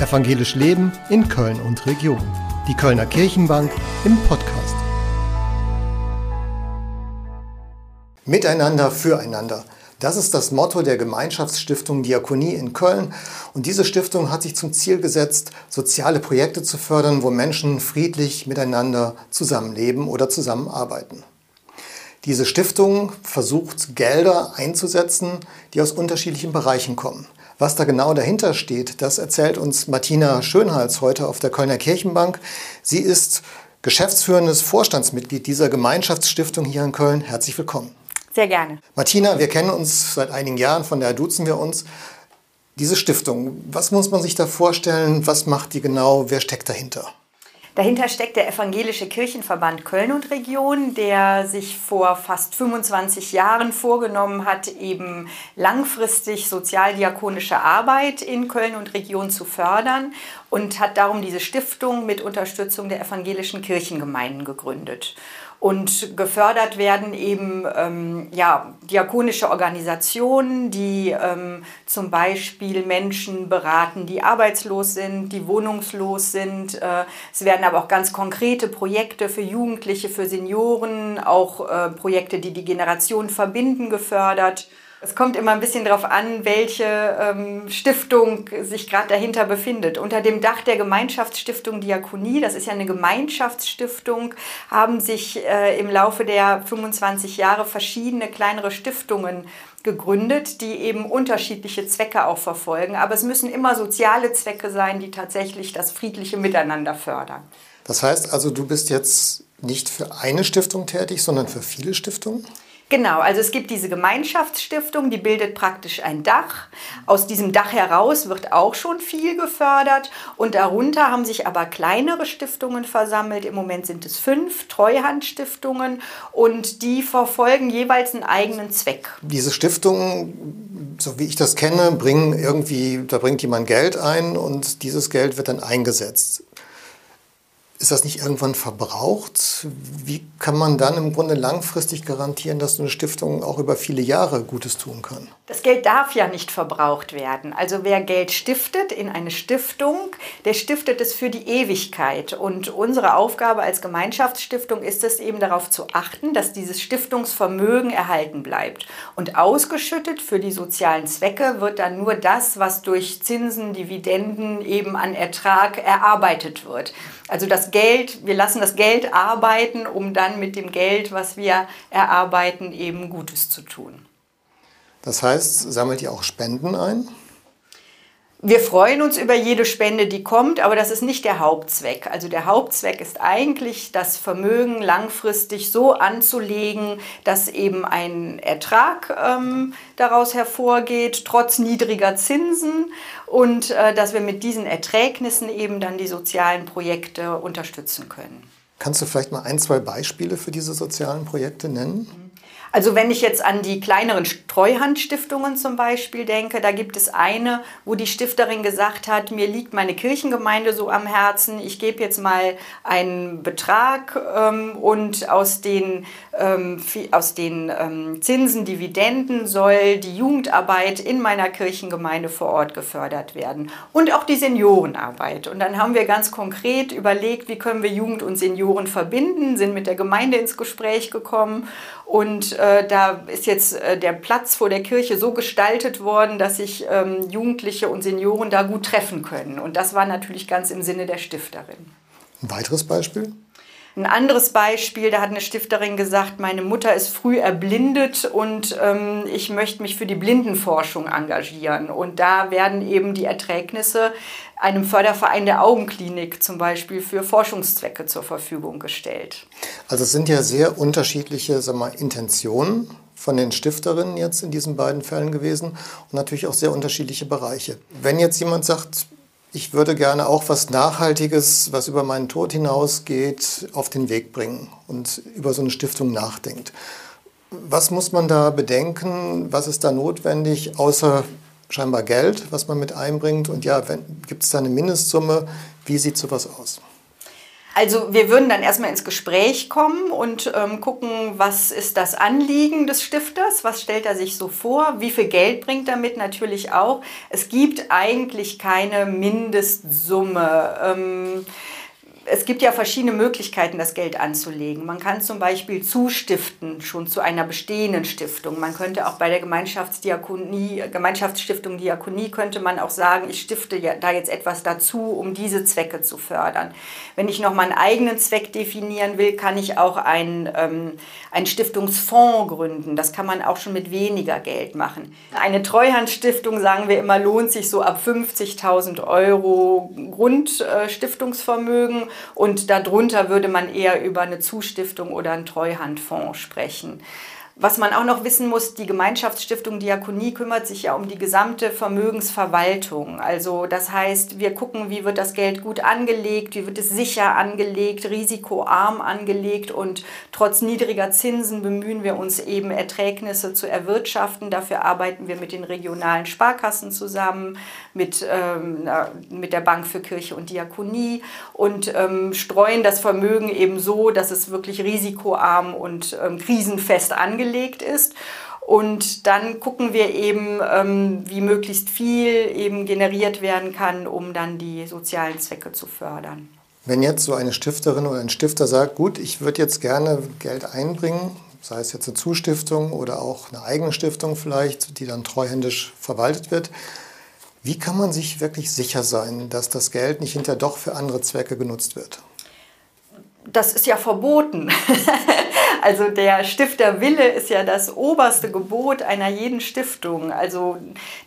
Evangelisch Leben in Köln und Region. Die Kölner Kirchenbank im Podcast. Miteinander, füreinander. Das ist das Motto der Gemeinschaftsstiftung Diakonie in Köln. Und diese Stiftung hat sich zum Ziel gesetzt, soziale Projekte zu fördern, wo Menschen friedlich miteinander zusammenleben oder zusammenarbeiten. Diese Stiftung versucht Gelder einzusetzen, die aus unterschiedlichen Bereichen kommen. Was da genau dahinter steht, das erzählt uns Martina Schönhals heute auf der Kölner Kirchenbank. Sie ist geschäftsführendes Vorstandsmitglied dieser Gemeinschaftsstiftung hier in Köln. Herzlich willkommen. Sehr gerne. Martina, wir kennen uns seit einigen Jahren, von daher duzen wir uns. Diese Stiftung, was muss man sich da vorstellen? Was macht die genau? Wer steckt dahinter? Dahinter steckt der Evangelische Kirchenverband Köln und Region, der sich vor fast 25 Jahren vorgenommen hat, eben langfristig sozialdiakonische Arbeit in Köln und Region zu fördern und hat darum diese Stiftung mit Unterstützung der evangelischen Kirchengemeinden gegründet. Und gefördert werden eben ähm, ja, diakonische Organisationen, die ähm, zum Beispiel Menschen beraten, die arbeitslos sind, die wohnungslos sind. Äh, es werden aber auch ganz konkrete Projekte für Jugendliche, für Senioren, auch äh, Projekte, die die Generation verbinden, gefördert. Es kommt immer ein bisschen darauf an, welche ähm, Stiftung sich gerade dahinter befindet. Unter dem Dach der Gemeinschaftsstiftung Diakonie, das ist ja eine Gemeinschaftsstiftung, haben sich äh, im Laufe der 25 Jahre verschiedene kleinere Stiftungen gegründet, die eben unterschiedliche Zwecke auch verfolgen. Aber es müssen immer soziale Zwecke sein, die tatsächlich das friedliche Miteinander fördern. Das heißt also, du bist jetzt nicht für eine Stiftung tätig, sondern für viele Stiftungen? Genau, also es gibt diese Gemeinschaftsstiftung, die bildet praktisch ein Dach. Aus diesem Dach heraus wird auch schon viel gefördert und darunter haben sich aber kleinere Stiftungen versammelt. Im Moment sind es fünf Treuhandstiftungen und die verfolgen jeweils einen eigenen Zweck. Diese Stiftungen, so wie ich das kenne, bringen irgendwie, da bringt jemand Geld ein und dieses Geld wird dann eingesetzt. Ist das nicht irgendwann verbraucht? Wie kann man dann im Grunde langfristig garantieren, dass eine Stiftung auch über viele Jahre Gutes tun kann? Das Geld darf ja nicht verbraucht werden. Also wer Geld stiftet in eine Stiftung, der stiftet es für die Ewigkeit. Und unsere Aufgabe als Gemeinschaftsstiftung ist es eben darauf zu achten, dass dieses Stiftungsvermögen erhalten bleibt. Und ausgeschüttet für die sozialen Zwecke wird dann nur das, was durch Zinsen, Dividenden eben an Ertrag erarbeitet wird. Also das Geld, wir lassen das Geld arbeiten, um dann mit dem Geld, was wir erarbeiten, eben Gutes zu tun. Das heißt, sammelt ihr auch Spenden ein? Wir freuen uns über jede Spende, die kommt, aber das ist nicht der Hauptzweck. Also der Hauptzweck ist eigentlich, das Vermögen langfristig so anzulegen, dass eben ein Ertrag ähm, daraus hervorgeht, trotz niedriger Zinsen und äh, dass wir mit diesen Erträgnissen eben dann die sozialen Projekte unterstützen können. Kannst du vielleicht mal ein, zwei Beispiele für diese sozialen Projekte nennen? Also wenn ich jetzt an die kleineren Treuhandstiftungen zum Beispiel denke, da gibt es eine, wo die Stifterin gesagt hat, mir liegt meine Kirchengemeinde so am Herzen, ich gebe jetzt mal einen Betrag ähm, und aus den, ähm, aus den ähm, Zinsen, Dividenden soll die Jugendarbeit in meiner Kirchengemeinde vor Ort gefördert werden und auch die Seniorenarbeit. Und dann haben wir ganz konkret überlegt, wie können wir Jugend und Senioren verbinden, sind mit der Gemeinde ins Gespräch gekommen und äh, da ist jetzt äh, der Platz vor der Kirche so gestaltet worden, dass sich ähm, Jugendliche und Senioren da gut treffen können. Und das war natürlich ganz im Sinne der Stifterin. Ein weiteres Beispiel? Ein anderes Beispiel, da hat eine Stifterin gesagt, meine Mutter ist früh erblindet und ähm, ich möchte mich für die Blindenforschung engagieren. Und da werden eben die Erträgnisse einem Förderverein der Augenklinik zum Beispiel für Forschungszwecke zur Verfügung gestellt. Also es sind ja sehr unterschiedliche sag mal, Intentionen von den Stifterinnen jetzt in diesen beiden Fällen gewesen und natürlich auch sehr unterschiedliche Bereiche. Wenn jetzt jemand sagt, ich würde gerne auch was Nachhaltiges, was über meinen Tod hinausgeht, auf den Weg bringen und über so eine Stiftung nachdenkt. Was muss man da bedenken? Was ist da notwendig, außer scheinbar Geld, was man mit einbringt? Und ja, gibt es da eine Mindestsumme? Wie sieht sowas aus? Also wir würden dann erstmal ins Gespräch kommen und ähm, gucken, was ist das Anliegen des Stifters, was stellt er sich so vor, wie viel Geld bringt er mit natürlich auch. Es gibt eigentlich keine Mindestsumme. Ähm, es gibt ja verschiedene Möglichkeiten, das Geld anzulegen. Man kann zum Beispiel zustiften, schon zu einer bestehenden Stiftung. Man könnte auch bei der Gemeinschaftsdiakonie, Gemeinschaftsstiftung Diakonie, könnte man auch sagen, ich stifte da jetzt etwas dazu, um diese Zwecke zu fördern. Wenn ich noch meinen eigenen Zweck definieren will, kann ich auch einen, ähm, einen Stiftungsfonds gründen. Das kann man auch schon mit weniger Geld machen. Eine Treuhandstiftung, sagen wir immer, lohnt sich so ab 50.000 Euro Grundstiftungsvermögen und darunter würde man eher über eine Zustiftung oder einen Treuhandfonds sprechen. Was man auch noch wissen muss, die Gemeinschaftsstiftung Diakonie kümmert sich ja um die gesamte Vermögensverwaltung. Also das heißt, wir gucken, wie wird das Geld gut angelegt, wie wird es sicher angelegt, risikoarm angelegt und trotz niedriger Zinsen bemühen wir uns eben Erträgnisse zu erwirtschaften. Dafür arbeiten wir mit den regionalen Sparkassen zusammen, mit, ähm, mit der Bank für Kirche und Diakonie und ähm, streuen das Vermögen eben so, dass es wirklich risikoarm und ähm, krisenfest angelegt angelegt ist. Und dann gucken wir eben, ähm, wie möglichst viel eben generiert werden kann, um dann die sozialen Zwecke zu fördern. Wenn jetzt so eine Stifterin oder ein Stifter sagt, gut, ich würde jetzt gerne Geld einbringen, sei es jetzt eine Zustiftung oder auch eine eigene Stiftung vielleicht, die dann treuhändisch verwaltet wird, wie kann man sich wirklich sicher sein, dass das Geld nicht hinterher doch für andere Zwecke genutzt wird? Das ist ja verboten. Also der Stifterwille ist ja das oberste Gebot einer jeden Stiftung. Also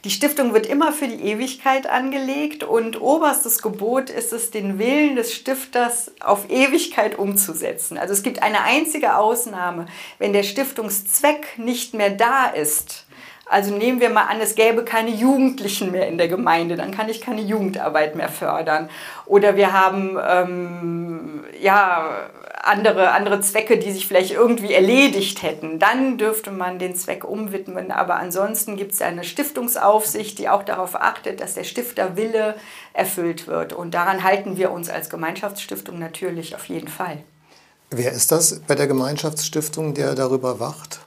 die Stiftung wird immer für die Ewigkeit angelegt und oberstes Gebot ist es, den Willen des Stifters auf Ewigkeit umzusetzen. Also es gibt eine einzige Ausnahme, wenn der Stiftungszweck nicht mehr da ist. Also nehmen wir mal an, es gäbe keine Jugendlichen mehr in der Gemeinde, dann kann ich keine Jugendarbeit mehr fördern. Oder wir haben ähm, ja andere, andere Zwecke, die sich vielleicht irgendwie erledigt hätten. Dann dürfte man den Zweck umwidmen. Aber ansonsten gibt es eine Stiftungsaufsicht, die auch darauf achtet, dass der Stifterwille erfüllt wird. Und daran halten wir uns als Gemeinschaftsstiftung natürlich auf jeden Fall. Wer ist das bei der Gemeinschaftsstiftung, der darüber wacht?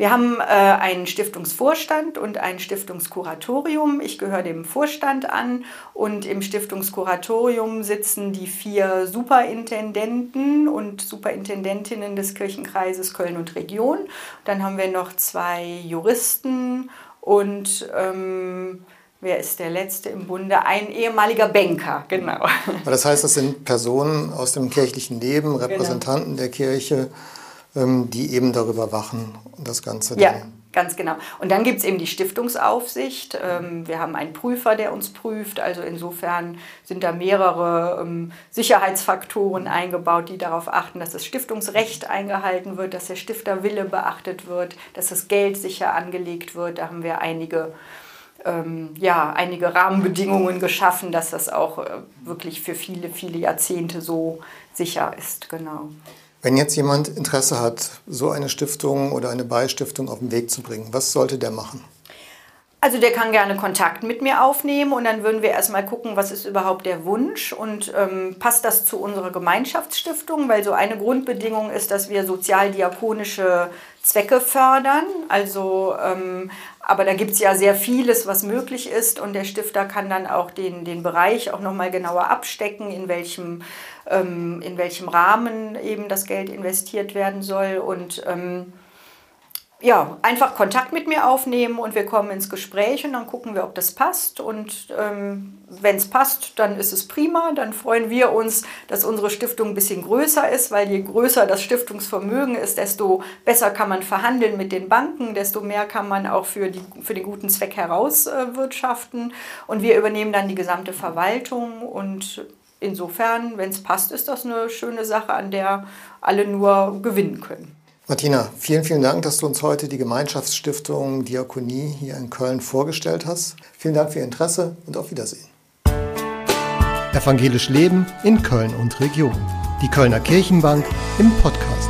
Wir haben äh, einen Stiftungsvorstand und ein Stiftungskuratorium. Ich gehöre dem Vorstand an und im Stiftungskuratorium sitzen die vier Superintendenten und Superintendentinnen des Kirchenkreises Köln und Region. Dann haben wir noch zwei Juristen und ähm, wer ist der letzte im Bunde? Ein ehemaliger Banker, genau. Das heißt, das sind Personen aus dem kirchlichen Leben. Repräsentanten genau. der Kirche die eben darüber wachen und das Ganze. Ja. Ganz genau. Und dann gibt es eben die Stiftungsaufsicht. Ähm, wir haben einen Prüfer, der uns prüft. Also insofern sind da mehrere ähm, Sicherheitsfaktoren eingebaut, die darauf achten, dass das Stiftungsrecht eingehalten wird, dass der Stifterwille beachtet wird, dass das Geld sicher angelegt wird. Da haben wir einige, ja, einige Rahmenbedingungen geschaffen, dass das auch äh, wirklich für viele, viele Jahrzehnte so sicher ist. Genau. Wenn jetzt jemand Interesse hat, so eine Stiftung oder eine Beistiftung auf den Weg zu bringen, was sollte der machen? Also der kann gerne Kontakt mit mir aufnehmen und dann würden wir erstmal gucken, was ist überhaupt der Wunsch und ähm, passt das zu unserer Gemeinschaftsstiftung, weil so eine Grundbedingung ist, dass wir sozialdiakonische Zwecke fördern. Also, ähm, aber da gibt es ja sehr vieles, was möglich ist und der Stifter kann dann auch den, den Bereich auch nochmal genauer abstecken, in welchem, ähm, in welchem Rahmen eben das Geld investiert werden soll und ähm, ja, einfach Kontakt mit mir aufnehmen und wir kommen ins Gespräch und dann gucken wir, ob das passt. Und ähm, wenn es passt, dann ist es prima. Dann freuen wir uns, dass unsere Stiftung ein bisschen größer ist, weil je größer das Stiftungsvermögen ist, desto besser kann man verhandeln mit den Banken, desto mehr kann man auch für, die, für den guten Zweck herauswirtschaften. und wir übernehmen dann die gesamte Verwaltung und insofern, wenn es passt, ist das eine schöne Sache, an der alle nur gewinnen können. Martina, vielen, vielen Dank, dass du uns heute die Gemeinschaftsstiftung Diakonie hier in Köln vorgestellt hast. Vielen Dank für Ihr Interesse und auf Wiedersehen. Evangelisch Leben in Köln und Region. Die Kölner Kirchenbank im Podcast.